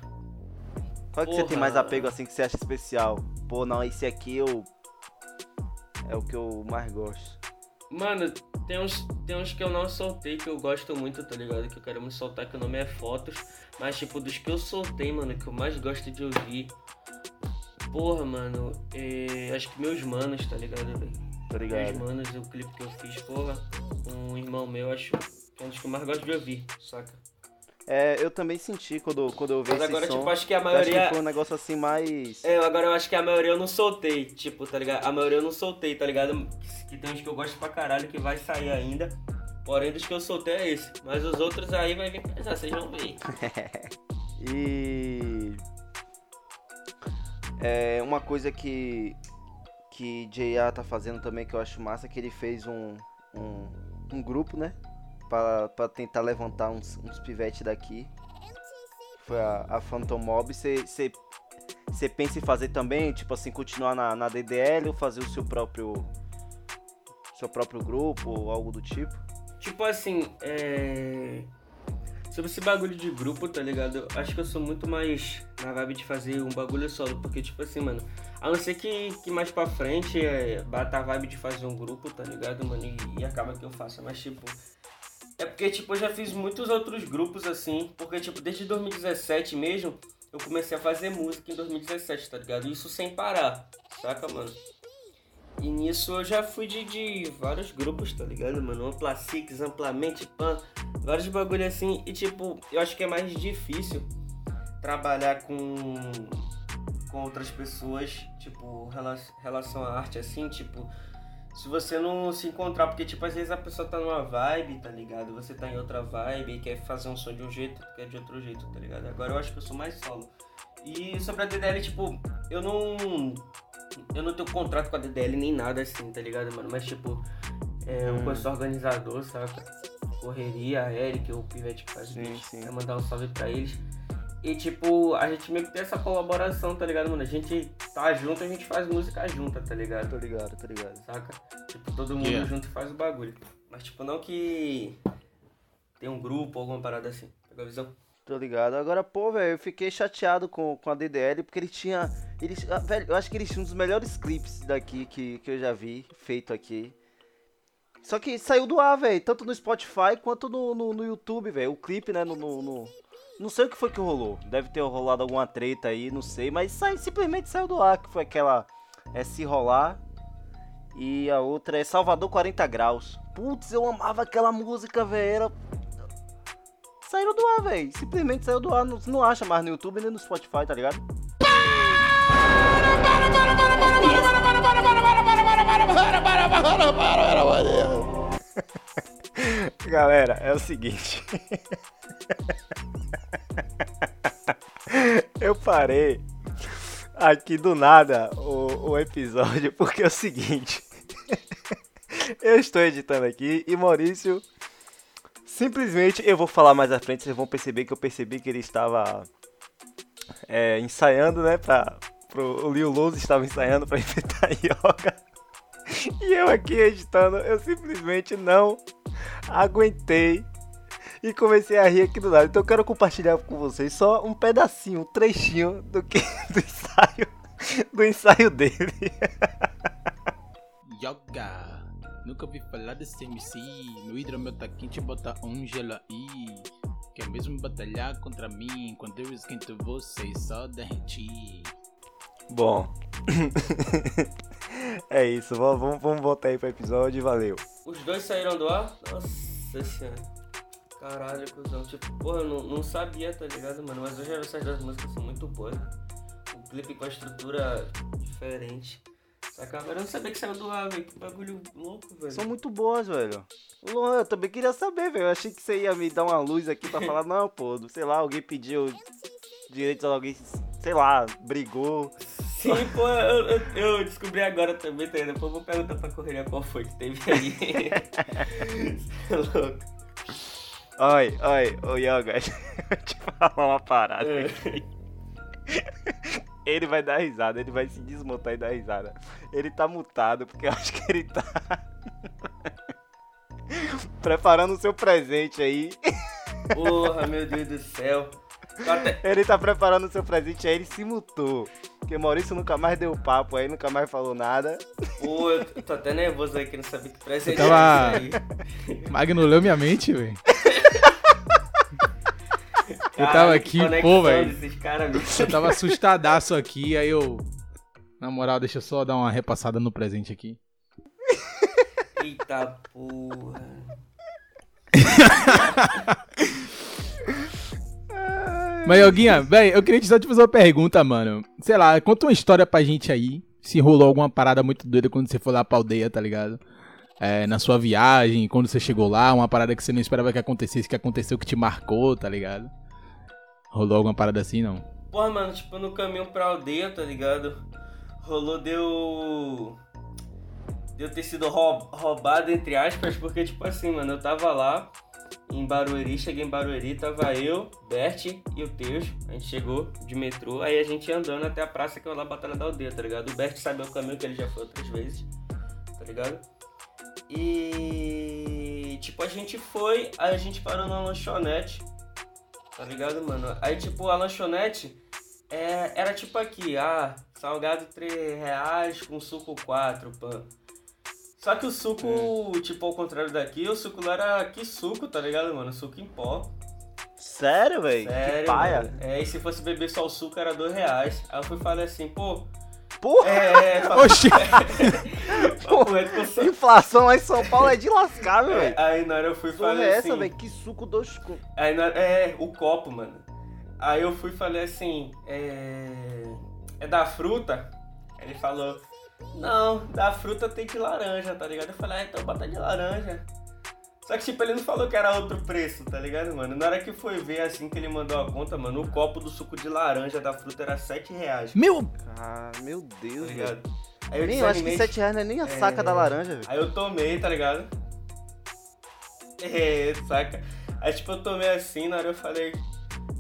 Qual é que você tem Porra. mais apego assim que você acha especial? Pô, não, esse aqui eu. É o que eu mais gosto. Mano, tem uns, tem uns que eu não soltei que eu gosto muito, tá ligado? Que eu quero me soltar, que o nome é Fotos. Mas, tipo, dos que eu soltei, mano, que eu mais gosto de ouvir. Porra, mano, é, acho que meus manos, tá ligado, velho? Tá Meus ligado? manos, o clipe que eu fiz, porra, um irmão meu, acho que é um dos que eu mais gosto de ouvir, saca? É, eu também senti quando, quando eu ouvi Mas agora, som. tipo, acho que a maioria. que foi um negócio assim mais. É, agora eu acho que a maioria eu não soltei, tipo, tá ligado? A maioria eu não soltei, tá ligado? Que tem uns que eu gosto pra caralho que vai sair ainda. Porém, dos que eu soltei é esse. Mas os outros aí vai vir pesar, vocês vão ver. [LAUGHS] E. É uma coisa que. Que J.A. tá fazendo também que eu acho massa é que ele fez um. Um, um grupo, né? Pra tentar levantar uns, uns pivetes daqui. Foi a, a Phantom Mob. Você pensa em fazer também, tipo assim, continuar na, na DDL ou fazer o seu próprio. Seu próprio grupo ou algo do tipo? Tipo assim, é. Sobre esse bagulho de grupo, tá ligado? Eu acho que eu sou muito mais na vibe de fazer um bagulho solo. Porque, tipo assim, mano, a não ser que, que mais pra frente é, bata a vibe de fazer um grupo, tá ligado, mano? E, e acaba que eu faço. Mas, tipo. É porque, tipo, eu já fiz muitos outros grupos assim. Porque, tipo, desde 2017 mesmo, eu comecei a fazer música em 2017, tá ligado? Isso sem parar, saca, mano? E nisso eu já fui de, de vários grupos, tá ligado, mano? Ampla Six, Amplamente Pan, vários bagulho assim. E tipo, eu acho que é mais difícil trabalhar com, com outras pessoas, tipo, relação à arte assim, tipo, se você não se encontrar, porque tipo, às vezes a pessoa tá numa vibe, tá ligado? Você tá em outra vibe e quer fazer um som de um jeito, quer de outro jeito, tá ligado? Agora eu acho que eu sou mais solo. E sobre a DDL, tipo, eu não eu não tenho contrato com a DDL nem nada assim, tá ligado, mano? Mas, tipo, é, hum. eu conheço organizador, saca? Correria, a Eric, o Pivete que faz sim, sim. Quer mandar um salve pra eles. E, tipo, a gente meio que tem essa colaboração, tá ligado, mano? A gente tá junto, a gente faz música junta, tá ligado? Tô ligado, tô ligado. Saca? Tipo, todo mundo yeah. junto faz o bagulho. Mas, tipo, não que tem um grupo ou alguma parada assim. Pegou a visão? Tô ligado. Agora, pô, velho, eu fiquei chateado com, com a DDL porque ele tinha. Ele, ah, velho, eu acho que eles tinham um dos melhores clipes daqui que, que eu já vi feito aqui. Só que saiu do ar, velho. Tanto no Spotify quanto no, no, no YouTube, velho. O clipe, né? No, no, no, Não sei o que foi que rolou. Deve ter rolado alguma treta aí, não sei. Mas sai, simplesmente saiu do ar. Que foi aquela. É Se Rolar. E a outra é Salvador 40 Graus. Putz, eu amava aquela música, velho. Era saíram do ar, velho. Simplesmente saiu do ar. Não, não acha mais no YouTube nem no Spotify, tá ligado? [LAUGHS] Galera, é o seguinte. [LAUGHS] Eu parei aqui do nada o, o episódio porque é o seguinte. [LAUGHS] Eu estou editando aqui e Maurício Simplesmente, eu vou falar mais à frente, vocês vão perceber que eu percebi que ele estava é, ensaiando, né? Pra, pro, o Lil Luz estava ensaiando para enfrentar yoga. [LAUGHS] E eu aqui editando, eu simplesmente não aguentei e comecei a rir aqui do lado. Então eu quero compartilhar com vocês só um pedacinho, um trechinho do que [LAUGHS] do ensaio do ensaio dele. [LAUGHS] Yoga. Nunca ouvi falar desse MC. No hidromel tá quente, bota um gelo aí. Quer mesmo batalhar contra mim? Quando eu esquento vocês, só derreti. Bom. É isso, vamos, vamos voltar aí pro episódio valeu. Os dois saíram do ar? Nossa senhora. Caralho, cuzão. Tipo, porra, eu não, não sabia, tá ligado, mano? Mas hoje essas duas músicas são muito boas. O clipe com a estrutura diferente. Acaba, eu não sabia que saiu do ar, velho. Que bagulho louco, velho. São muito boas, velho. Luan, eu também queria saber, velho. Eu achei que você ia me dar uma luz aqui pra [LAUGHS] falar, não, pô, sei lá, alguém pediu direitos alguém, sei lá, brigou. Sim, pô, eu, eu, eu, descobri agora também, tá? Depois eu vou perguntar pra correria qual foi que teve aí. [LAUGHS] é louco. Oi, oi, ô Yoga, [LAUGHS] deixa eu te falar uma parada é. aqui. Ele vai dar risada, ele vai se desmontar e dar risada. Ele tá mutado, porque eu acho que ele tá. [LAUGHS] Preparando o seu presente aí. Porra, meu Deus do céu. Até... Ele tá preparando o seu presente aí, ele se mutou. Porque Maurício nunca mais deu papo aí, nunca mais falou nada. Pô, eu tô até nervoso aí que não sabia que presente tava... é esse aí. Magno leu minha mente, velho. eu tava aqui, pô, velho. Eu tava assustadaço aqui, aí eu. Na moral, deixa eu só dar uma repassada no presente aqui. Eita porra. [LAUGHS] Mas, Yoguinha, velho, eu queria só te fazer uma pergunta, mano. Sei lá, conta uma história pra gente aí. Se rolou alguma parada muito doida quando você foi lá pra aldeia, tá ligado? é, na sua viagem, quando você chegou lá, uma parada que você não esperava que acontecesse, que aconteceu, que te marcou, tá ligado? Rolou alguma parada assim, não? Porra, mano, tipo, no caminho pra aldeia, tá ligado? Rolou, deu. Deu ter sido roub- roubado, entre aspas, porque, tipo assim, mano, eu tava lá em Barueri, cheguei em Barueri, tava eu, Bert e o Teus. A gente chegou de metrô, aí a gente ia andando até a praça que é lá Batalha da Aldeia, tá ligado? O Bert sabe o caminho que ele já foi outras vezes, tá ligado? E. Tipo, a gente foi, aí a gente parou na lanchonete, tá ligado, mano? Aí, tipo, a lanchonete é, era tipo aqui, ah, salgado 3 reais com suco 4, pã. Só que o suco, tipo, ao contrário daqui, o suco lá era que suco, tá ligado, mano? Suco em pó. Sério, velho? Que paia. mano. É, e se fosse beber só o suco era 2 reais. Aí eu fui e falei assim, pô, Porra, é, é, [LAUGHS] Oxi! [LAUGHS] inflação lá em São Paulo é de lascar, É, velho. Aí na hora eu fui e falei é assim. essa, velho? Que suco dois... Aí na, é, o copo, mano. Aí eu fui e falei assim, é. É da fruta? Ele falou, não, da fruta tem de laranja, tá ligado? Eu falei, ah, então bota de laranja. Só que tipo, ele não falou que era outro preço, tá ligado, mano? Na hora que foi ver, assim que ele mandou a conta, mano, o copo do suco de laranja da fruta era 7 reais, tá Meu! Ah, meu Deus, velho. ligado? Aí eu Nem, eu acho que desanimei, 7 reais não é nem a saca É. da laranja, velho. Aí eu tomei, tá ligado? É, saca? Aí tipo, eu tomei assim, na hora eu falei,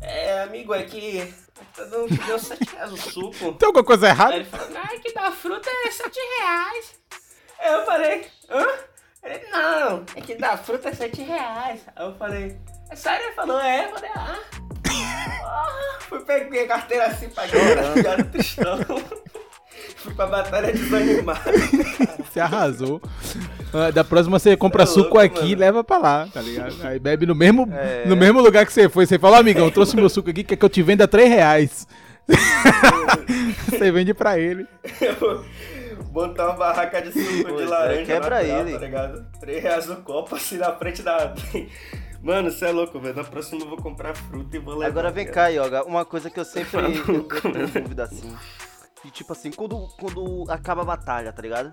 é, amigo, é que tá dando, deu 7 reais o suco. Tem alguma coisa Aí errada? ele falou, ai, que da fruta é 7 reais. Aí eu falei, hã? Ele, não, é que da fruta é 7 reais. Aí eu falei, é sério? Ele falou, é. Eu falei, ah. Porra. Fui peguei a carteira assim, paguei, era tristão. Fui pra batalha desanimado. Você arrasou. Ah, Da próxima você compra É suco louco, aqui e mano. leva pra lá, tá ligado? [LAUGHS] Aí bebe no mesmo, É. no mesmo lugar que você foi. Você fala, "Ó, amigão, trouxe meu suco aqui, quer que eu te venda 3 reais. [LAUGHS] você vende pra ele. [LAUGHS] Botar uma barraca de suco de laranja quebra natural, ele. tá ligado? 3 reais o copo assim na frente da... Mano, você é louco, velho. Na próxima eu vou comprar fruta e vou levar. Agora vem cara. cá, Yoga, uma coisa que eu sempre eu, tenho dúvida assim. E tipo assim, quando, quando acaba a batalha, tá ligado?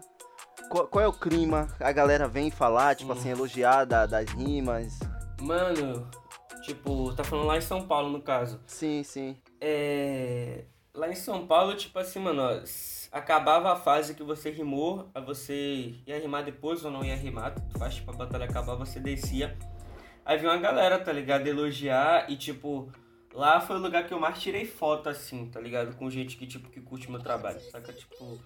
Qual, qual é o clima? A galera vem falar, tipo Hum. assim, elogiar da- das rimas. Mano, tipo, tá falando lá em São Paulo, no caso. Sim, sim. É. Lá em São Paulo, tipo assim, mano, ó, acabava a fase que você rimou, aí você ia rimar depois ou não ia rimar, tu faz, tipo, a batalha acabar, você descia. Aí vinha uma galera, tá ligado? Elogiar e, tipo, lá foi o lugar que eu mais tirei foto, assim, tá ligado? Com gente que, tipo, que curte meu trabalho, saca? Tipo,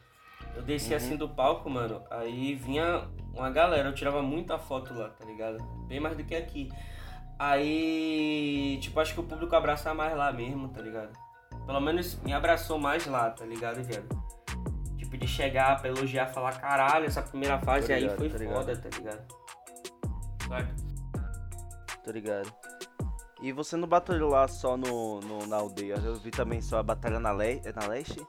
eu descia assim do palco, mano, aí vinha uma galera, eu tirava muita foto lá, tá ligado? Bem mais do que aqui. Aí, tipo, acho que o público abraça mais lá mesmo, tá ligado? Pelo menos me abraçou mais lá, tá ligado, viado? Tipo, de chegar pra elogiar, falar, caralho, essa primeira fase Tô aí ligado, foi ligado. foda, tá ligado? Saca? Tô ligado. E você não batalhou lá só no, no- na aldeia, eu vi também só a batalha na, le na leste,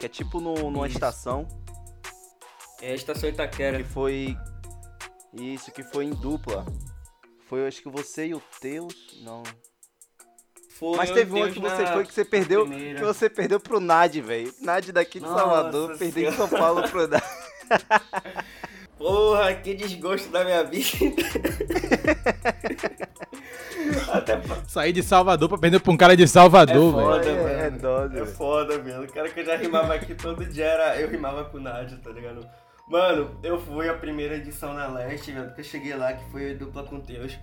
que é tipo no, numa Isso. estação, É a estação Itaquera. que foi... Isso, que foi em dupla. Foi, acho que você e o Teus, não... Foi Mas teve uma que você foi que você perdeu, primeira. que você perdeu pro Nad, velho. Nad daqui de Nossa Salvador, perdeu de São Paulo pro Nad. [LAUGHS] Porra, que desgosto da minha vida. [LAUGHS] Até [LAUGHS] Sair de Salvador pra perder pra um cara de Salvador, É velho. foda. é, mano. é dose, É velho. foda, velho. O cara que eu já rimava aqui todo dia era. Eu rimava com o Nádia, tá ligado? Mano, eu fui a primeira edição na Leste, velho, porque eu cheguei lá, que foi dupla com Teus.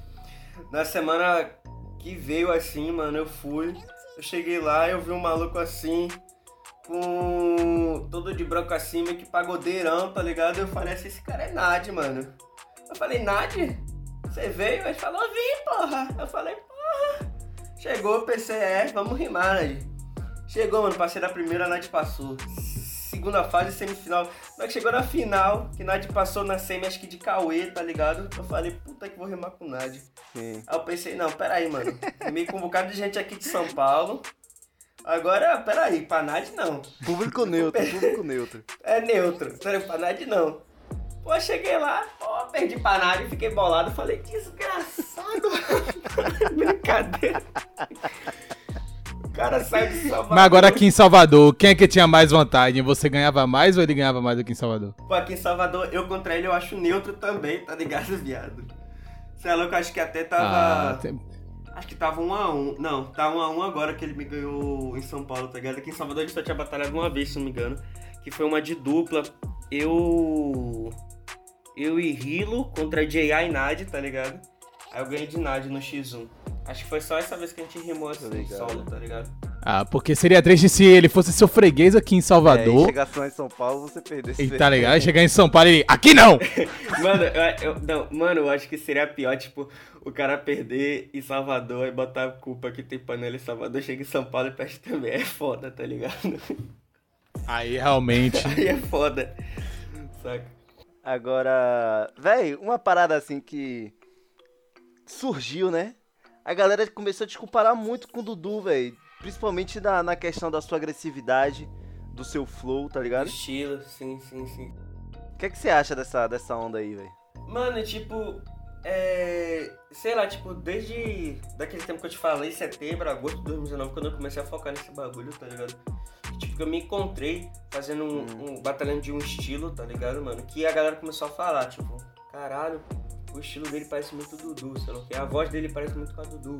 Na semana que veio assim, mano, eu fui. Eu cheguei lá, eu vi um maluco assim, com todo de branco acima, que pagodeirão, tá ligado? Eu falei assim, esse cara é Nad, mano. Eu falei, Nad, você veio? Ele falou, vim, porra. Eu falei, porra. Chegou, pensei, é, vamos rimar, Nad. Chegou, mano, passei da primeira, a Nad passou. Segunda fase, semifinal. Que chegou na final, que Nad passou na semi, acho que de Cauê, tá ligado? Eu falei, puta que vou rimar com Nad. Aí eu pensei, não, peraí, mano. Um bocado de gente aqui de São Paulo. Agora, peraí, pra Nad não. Público neutro, [LAUGHS] público neutro. É neutro. Peraí, pra Nad não. Pô, cheguei lá, pô, perdi pra Nad e fiquei bolado. Falei, desgraçado. [LAUGHS] Brincadeira. cara sai de Salvador. Mas agora aqui em Salvador, quem é que tinha mais vantagem? Você ganhava mais ou ele ganhava mais aqui em Salvador? Pô, aqui em Salvador, eu contra ele eu acho neutro também, tá ligado, viado? Você é louco, acho que até tava. Ah, tem- Acho que tava 1 a 1 Não, tá 1 a 1 agora que ele me ganhou em São Paulo, tá ligado? Aqui em Salvador ele só tinha batalhado uma vez, se não me engano. Que foi uma de dupla. Eu. Eu e Hilo contra J.I. e Nad, tá ligado? Aí eu ganhei de Nad no X1. Acho que foi só essa vez que a gente rimou assim, Tô ligado. solo, tá ligado? Ah, porque seria triste se ele fosse seu freguês aqui em É, Salvador. chegasse lá em São Paulo, você perdesse. E tá ligado? Aí chegar em São Paulo e ele. Aqui não! [LAUGHS] Mano, eu, eu- não, mano, eu acho que seria pior, tipo, o cara perder em Salvador e botar a culpa que tem panela em Salvador, chega em São Paulo e perde também. É foda, tá ligado? Aí realmente. [LAUGHS] Aí é foda. Saca? Agora, véi, uma parada assim que surgiu, né? A galera começou a te comparar muito com o Dudu, véi. Principalmente na, na questão da sua agressividade, do seu flow, tá ligado? Estilo, sim, sim, sim. O que, é que você acha dessa, dessa onda aí, véi? Mano, tipo, é. Sei lá, tipo, desde daquele tempo que eu te falei, setembro, agosto de 2019, quando eu comecei a focar nesse bagulho, tá ligado? Tipo, que eu me encontrei fazendo um, um batalhando de um estilo, tá ligado, mano? Que a galera começou a falar, tipo, caralho, o estilo dele parece muito Dudu, sei lá o que, a voz dele parece muito com a Dudu.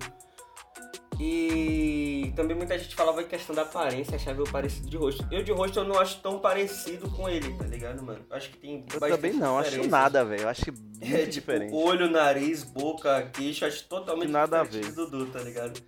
E também muita gente falava em questão da aparência, achava eu parecido de rosto. Eu de rosto eu não acho tão parecido com ele, tá ligado, mano? Eu acho que tem Eu também não, acho nada, velho. Eu acho que [LAUGHS] muito É, tipo, diferente. olho, nariz, boca, queixo, acho totalmente Nada a diferente ver. do Dudu, tá ligado?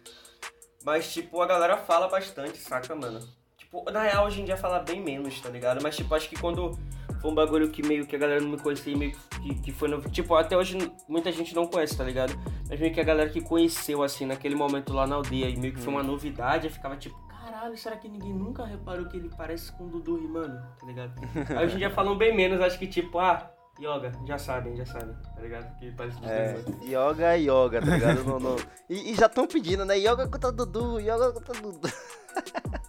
Mas, tipo, a galera fala bastante, saca, mano? Tipo, na real, hoje em dia fala bem menos, tá ligado? Mas, tipo, acho que quando foi um bagulho que meio que a galera não me conhecia e meio que, que foi novo. Tipo, até hoje muita gente não conhece, tá ligado? Mas meio que a galera que conheceu, assim, naquele momento lá na aldeia e meio que foi uma novidade, eu ficava tipo, caralho, será que ninguém nunca reparou que ele parece com o Dudu rimando, tá ligado? [LAUGHS] Aí hoje em dia falam bem menos, acho que tipo, ah, yoga, já sabem, já sabem, tá ligado? Que parece dos É, dois, né? yoga, yoga, tá ligado? No- no- E, e já estão pedindo, né? Yoga contra Dudu, yoga contra Dudu. [LAUGHS]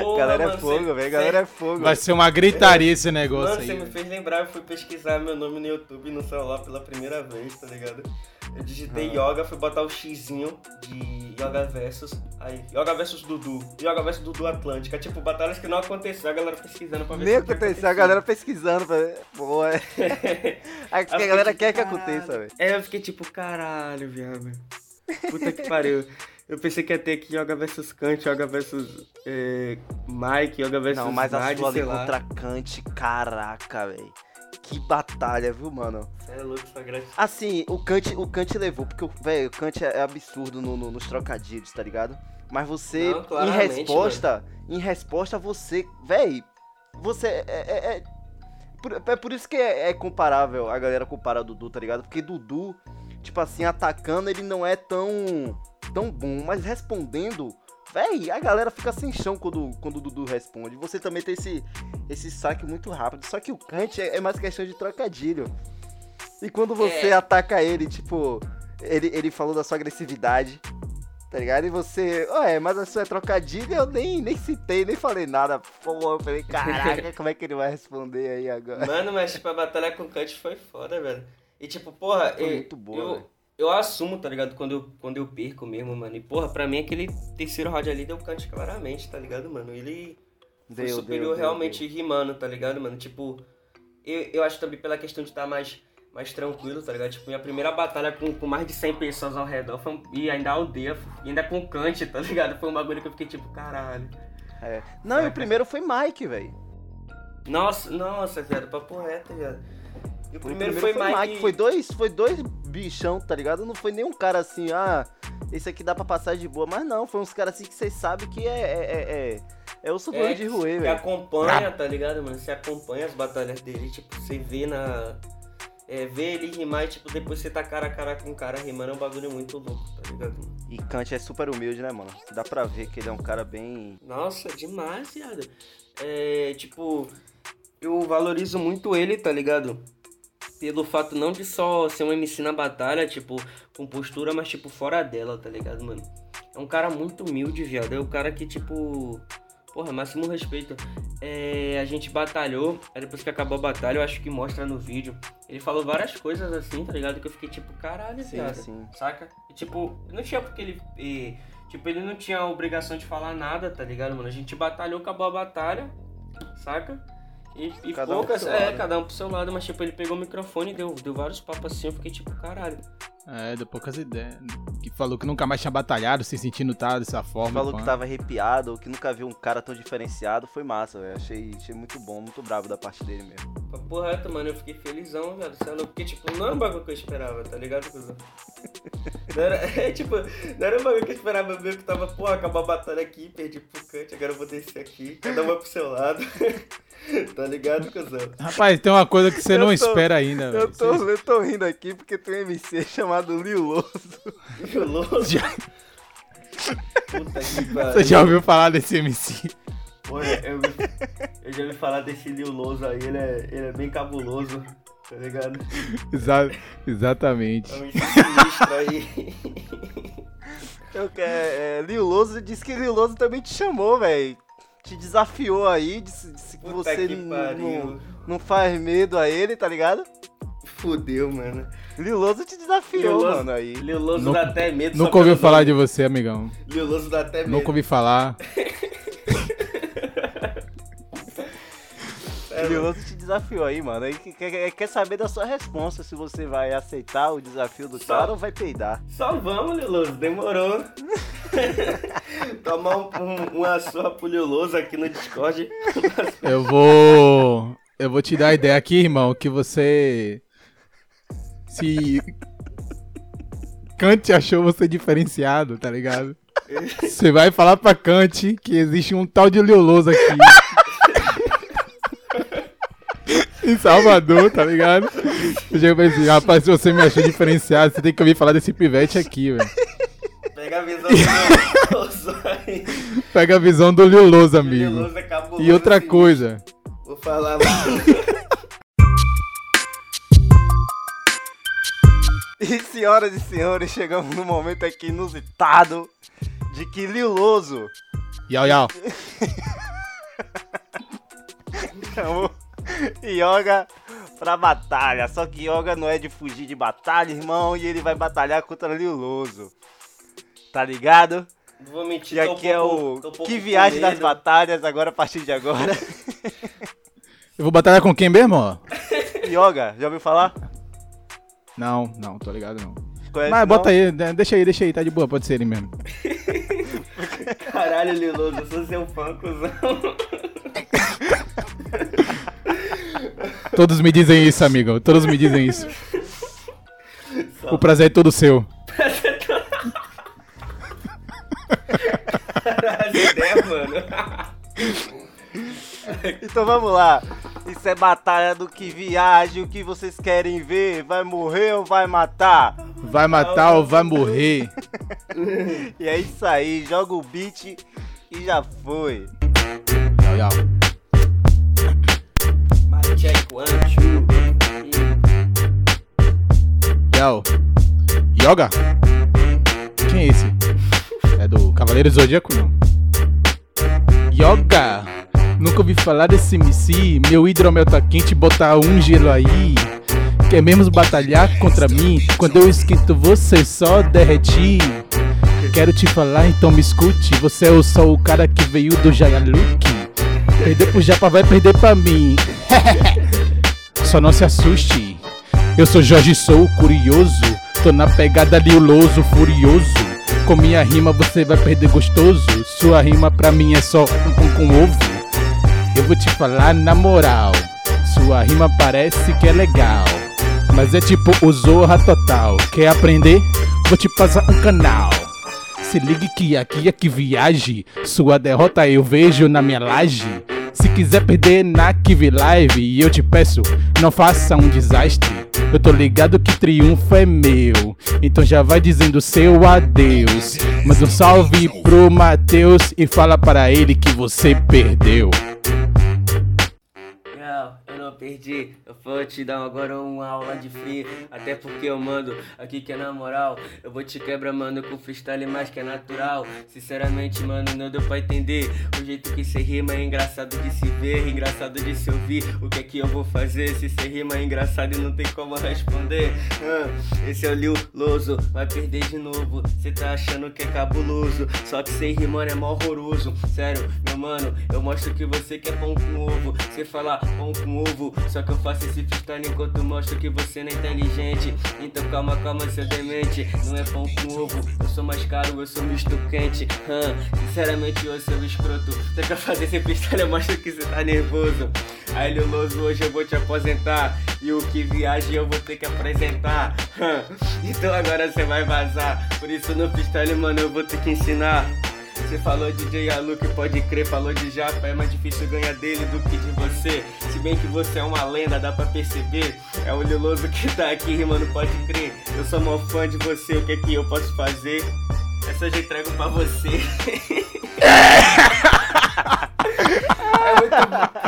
Porra, galera é mano, fogo, cê- velho. Galera é fogo. Vai ser uma gritaria esse negócio Mano, aí. você me fez lembrar, eu fui pesquisar meu nome no YouTube no celular pela primeira vez, tá ligado? Eu digitei yoga, fui botar o xizinho de Yoga Versus. Aí, Yoga Versus Dudu. Yoga Versus Dudu Atlântica. Tipo, batalhas que não aconteceu, a galera pesquisando pra ver Nem aconteceu, a galera pesquisando pra ver. Pô, [LAUGHS] é. A, a galera tipo, quer que aconteça, velho. É, eu fiquei tipo, caralho, viado. Puta que pariu. Eu pensei que ia ter aqui Yoga versus Kant, Yoga versus é, Mike, Yoga versus Não, mas a Nadi, sua ali sei lá. contra Kant, caraca, velho. Que batalha, viu, mano? Cê é louco, sua gratidão. Assim, o Kant, o Kant levou, porque, velho, o Kant é, é absurdo no- no- nos trocadilhos, tá ligado? Mas você, Não, em resposta, em resposta, você, velho, você é, é, é- por, é por isso que é, é comparável, a galera compara Dudu, tá ligado? Porque Dudu, tipo assim, atacando, ele não é tão, tão bom, mas respondendo, véi, a galera fica sem chão quando, quando o Dudu responde. Você também tem esse, esse saque muito rápido, só que o Kant é, é mais questão de trocadilho. E quando você É. ataca ele, tipo, ele, ele falou da sua agressividade, tá ligado? E você, ué, mas a sua é trocadilho, eu nem, nem citei, nem falei nada. Pô, eu falei, caraca, como é que ele vai responder aí agora? Mano, mas tipo, a batalha com o Kant foi foda, velho. E tipo, porra, Foi eu, muito boa, eu. Eu assumo, tá ligado? Quando eu, quando eu perco mesmo, mano. E porra, pra mim aquele terceiro round ali deu Kant claramente, tá ligado, mano? Ele foi Deu, superior deu, deu, realmente rimando, tá ligado, mano? Tipo, eu, eu acho também pela questão de estar mais, mais tranquilo, tá ligado? Tipo, minha primeira batalha com, com mais de 100 pessoas ao redor foi e ainda a aldeia, e ainda com Kant, tá ligado? Foi um bagulho que eu fiquei tipo, caralho. É. Não, e o primeiro foi Mike, velho. Nossa, nossa, viado, papo reto, viado. E o primeiro, foi, Mike. Foi dois, foi dois bichão, tá ligado? Não foi nenhum cara assim, ah, esse aqui dá pra passar de boa. Mas não, foi uns caras assim que vocês sabem que é. É, é, é, é o sublime de ruê, Você velho. acompanha, tá ligado, mano? Você acompanha as batalhas dele, tipo, você vê na. É, vê ele rimar e, tipo, depois você tá cara a cara com o cara rimando, é um bagulho muito louco, tá ligado, mano? E Kant é super humilde, né, mano? Dá pra ver que ele é um cara bem. Nossa, demais, viado. É, tipo, eu valorizo muito ele, tá ligado? Pelo fato não de só ser um MC na batalha, tipo, com postura, mas, tipo, fora dela, tá ligado, mano? É um cara muito humilde, viado. É o cara que, tipo. Porra, máximo respeito. É, a gente batalhou, aí depois que acabou a batalha, eu acho que mostra no vídeo. Ele falou várias coisas assim, tá ligado? Que eu fiquei tipo, caralho, Sim, cara. sim. Saca? E, tipo, não tinha porque ele. e, tipo, ele não tinha a obrigação de falar nada, tá ligado, mano? A gente batalhou, acabou a batalha, saca? E, e Cada um poucas, seu é, lado. cada um pro seu lado, mas tipo, ele pegou o microfone e deu, deu vários papos assim, eu fiquei tipo, caralho. É, deu poucas ideias. Que falou que nunca mais tinha batalhado, se sentindo tá dessa forma. Falou pá. que tava arrepiado, que nunca viu um cara tão diferenciado. Foi massa, velho. Achei, achei muito bom, muito bravo da parte dele mesmo. Papo reto, mano, eu fiquei felizão, velho. Sei lá, porque, tipo, não era um bagulho que eu esperava, tá ligado, cuzão? [LAUGHS] Não era, é, tipo, não era um bagulho que eu esperava ver que tava, pô, acabou a batalha aqui, perdi pro Kant, agora eu vou descer aqui, cada um vai pro seu lado. [LAUGHS] tá ligado, cuzão? Rapaz, tem uma coisa que você Eu não tô- espera ainda, Eu velho. tô, eu tô rindo aqui porque tem um MC chamado Lil Loso. Violoso. Já- Puta que pariu. Você já ouviu falar desse MC? Pô, eu, eu já ouvi falar desse Lil Loso aí, ele é, ele é bem cabuloso, tá ligado? Exa- exatamente. É um sinistro aí. Eu, é, é, Lil Loso disse que Lil Loso também te chamou, velho. Te desafiou aí, disse, disse que Puta você que não, não faz medo a ele, tá ligado? Fudeu, mano. Lil Loso te desafiou, Lil Loso- mano, aí. Lil Loso Nunca- dá até medo. Nunca ouviu falar de você, amigão. Lil Loso dá até medo. Nunca ouvi falar. É, Lil mano. Loso te desafiou aí, mano. Aí que- quer, quer saber da sua resposta, se você vai aceitar o desafio do Só- cara ou vai peidar. Só vamos, Lil Loso, demorou. [LAUGHS] Tomar um, um, uma surra pro Lil Loso aqui no Discord. Eu vou. Eu vou te dar a ideia aqui, irmão, que você. Se. Kant achou você diferenciado, tá ligado? Você vai falar pra Kant que existe um tal de Leoloso aqui. em Salvador, tá ligado? Eu já pensei, rapaz, se você me achou diferenciado, você tem que ouvir falar desse pivete aqui, velho. Pega a visão do Lil Loso aí. Pega a visão do Leoloso, amigo. Loso é cabuloso. E outra sim. coisa, Vou falar, mano. E senhoras e senhores, chegamos num momento aqui inusitado de que Lil Loso yau yau. chamou Yoga pra batalha. Só que Yoga não é de fugir de batalha, irmão, e ele vai batalhar contra Lil Loso. Tá ligado? Não vou mentir, E tô um aqui é o tô um pouco Que Viagem das. Batalhas, agora a partir de agora. [LAUGHS] Eu vou batalhar com quem mesmo? Yoga, já ouviu falar? Não, não, tô ligado não. Conhece, Mas não? bota aí, de- deixa aí, deixa aí, tá de boa, pode ser ele mesmo. [LAUGHS] Caralho, Lil Loso, eu sou seu fã, cuzão. [LAUGHS] Todos me dizem isso, amigo. Todos me dizem isso. O prazer é todo seu. [LAUGHS] Caralho, né, mano? Então vamos lá. É batalha do que viaje, o que vocês querem ver? Vai morrer ou vai matar? Vai matar ou vai morrer? [LAUGHS] E é isso aí, joga o beat e já foi. One, two. Yau. Yoga? Quem é esse? É do Cavaleiro Zodíaco, não? Yoga! Nunca ouvi falar desse MC. Meu hidromel tá quente, botar um gelo aí. Quer mesmo batalhar contra mim? Quando eu esquento, você só derrete. Quero te falar, então me escute. Você é só o cara que veio do Jayaluke. Perder pro Japa vai perder pra mim. [LAUGHS] Só não se assuste. Eu sou Jorge, sou curioso. Tô na pegada liuloso, furioso. Com minha rima você vai perder gostoso. Sua rima pra mim é só um pão com ovo. Eu vou te falar na moral. Sua rima parece que é legal. Mas é tipo o Zorra Total. Quer aprender? Vou te passar um canal. Se ligue que aqui é que viaje. Sua derrota eu vejo na minha laje. Se quiser perder na Kive Live, eu te peço, não faça um desastre. Eu tô ligado que triunfo é meu. Então já vai dizendo seu adeus. Manda um salve pro Matheus e fala para ele que você perdeu. Perdi. Eu vou te dar agora uma aula de free. Até porque eu mando aqui que é na moral. Eu vou te quebrar, mano, com freestyle mais que é natural. Sinceramente, mano, não deu pra entender. O jeito que cê rima é engraçado de se ver, engraçado de se ouvir. O que é que eu vou fazer se cê rima é engraçado e não tem como responder? Ah, esse é o Lil Loso, vai perder de novo. Cê tá achando que é cabuloso. Só que cê rimando é mó horroroso. Sério, meu mano, eu mostro que você quer pão com ovo. Cê fala pão com ovo. Só que eu faço esse freestyle enquanto mostro que você não é inteligente. Então calma, calma, seu demente. Não é pão com ovo. Eu sou mais caro, eu sou misto quente. Ah, sinceramente, eu sou escroto. Você quer fazer esse freestyle, eu mostro que cê tá nervoso. Aí, Liloso, hoje eu vou te aposentar. E o que viagem eu vou ter que apresentar. Hã, Então agora você vai vazar. Por isso no freestyle, mano, eu vou ter que ensinar. Você falou de DJ Aluk, pode crer, falou de Japa, é mais difícil ganhar dele do que de você. Se bem que você é uma lenda, dá pra perceber. É o Liloso que tá aqui, mano, pode crer. Eu sou mó fã de você, o que é que eu posso fazer? Essa eu já entrego pra você. é, muito,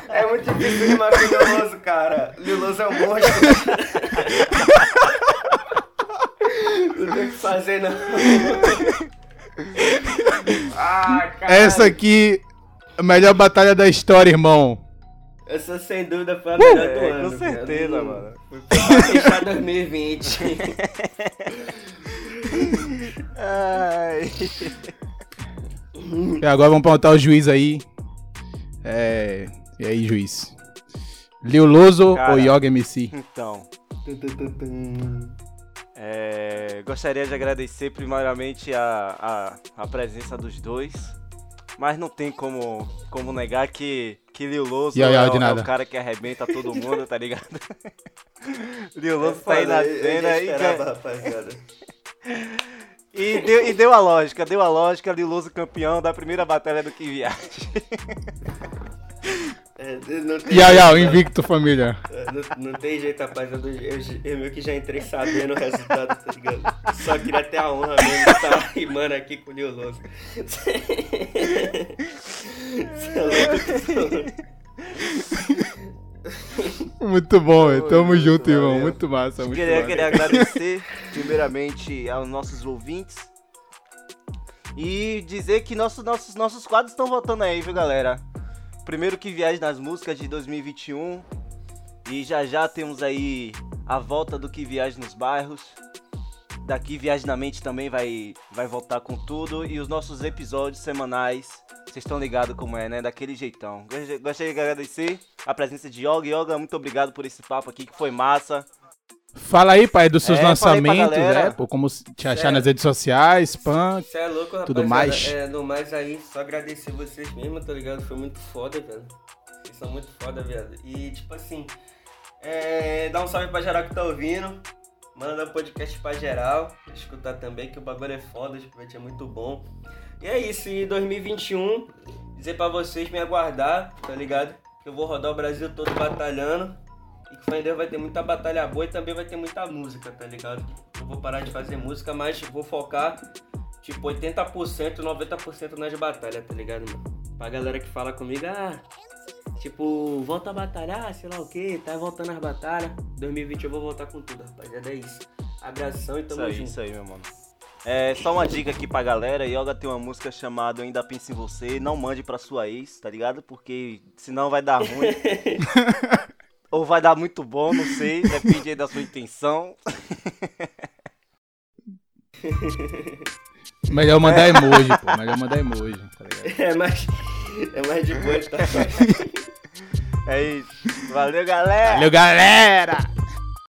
é muito difícil rimar com Liloso, cara. Liloso é um monstro. Não tem o que fazer, não. Ah. Essa aqui, a melhor batalha da história, irmão. Essa sem dúvida foi a melhor do É, ano. com certeza, cara. mano. Foi [LAUGHS] pra fechar [LAUGHS] 2020. Ai. E agora vamos perguntar o juiz aí. É. E aí, juiz? Lil Loso Cara. ou Yoga MC? Então, é, gostaria de agradecer primeiramente a, a, a presença dos dois. Mas não tem como, como negar que, que Lil Loso é, o- é o cara que arrebenta todo mundo, tá ligado? [LAUGHS] Lil Loso tá aí na cena e, rapaziada. [LAUGHS] e, deu, e deu a lógica, deu a lógica, Lil Loso campeão da primeira batalha do Que Viagem. [LAUGHS] É, não tem Yau, yau, jeito, invicto, família. É, Não, não tem jeito, rapaz. Eu, eu, eu meio que já entrei sabendo o resultado, tá ligado? Só queria ter a honra mesmo de estar rimando aqui com o Lil Loso. Cê é louco. Muito bom, velho. Tamo Muito junto, irmão. valeu. Muito massa, muito Queria, massa. queria agradecer primeiramente aos nossos ouvintes e dizer que nossos, nossos, nossos quadros estão voltando aí, viu, galera? Primeiro que viagem nas músicas de 2021 e já já temos aí a volta do que viagem nos bairros. Daqui Viagem na Mente também vai, vai voltar com tudo e os nossos episódios semanais. Vocês estão ligados como é, né? Daquele jeitão. Gost- Gostaria de agradecer a presença de Yoga. Yoga, muito obrigado por esse papo aqui que foi massa. Fala aí, pai, dos seus É, lançamentos, né? Pô, como te achar Sério. nas redes sociais, pan. Você é louco, rapaziada. Tudo mais. É, no mais aí, só agradecer vocês mesmo, tá ligado? Foi muito foda, velho. Vocês são muito foda, velho. E, tipo assim, é, dá um salve pra geral que tá ouvindo. Manda o podcast pra geral. Escutar também, que o bagulho é foda, o podcast é muito bom. E é isso, e 2021, dizer pra vocês me aguardar, tá ligado? Que eu vou rodar o Brasil todo batalhando. E que em Deus vai ter muita batalha boa e também vai ter muita música, tá ligado? Eu vou parar de fazer música, mas vou focar tipo 80%, 90% nas batalhas, tá ligado, mano? Pra galera que fala comigo, ah, tipo, volta a batalhar, sei lá o que, tá voltando as batalhas. 2020 eu vou voltar com tudo, rapaziada, é isso. Abração e Isso tamo aí, junto. isso aí, meu mano. É, só uma dica aqui pra galera, Yoga tem uma música chamada Ainda Penso em Você, não mande pra sua ex, tá ligado? Porque senão vai dar ruim. [LAUGHS] Ou vai dar muito bom, não sei, [LAUGHS] depende aí da sua intenção. Melhor mandar emoji, pô. Melhor mandar emoji, tá ligado? É mais, é mais de boa, tá? [LAUGHS] É isso. Valeu, galera! Valeu, galera!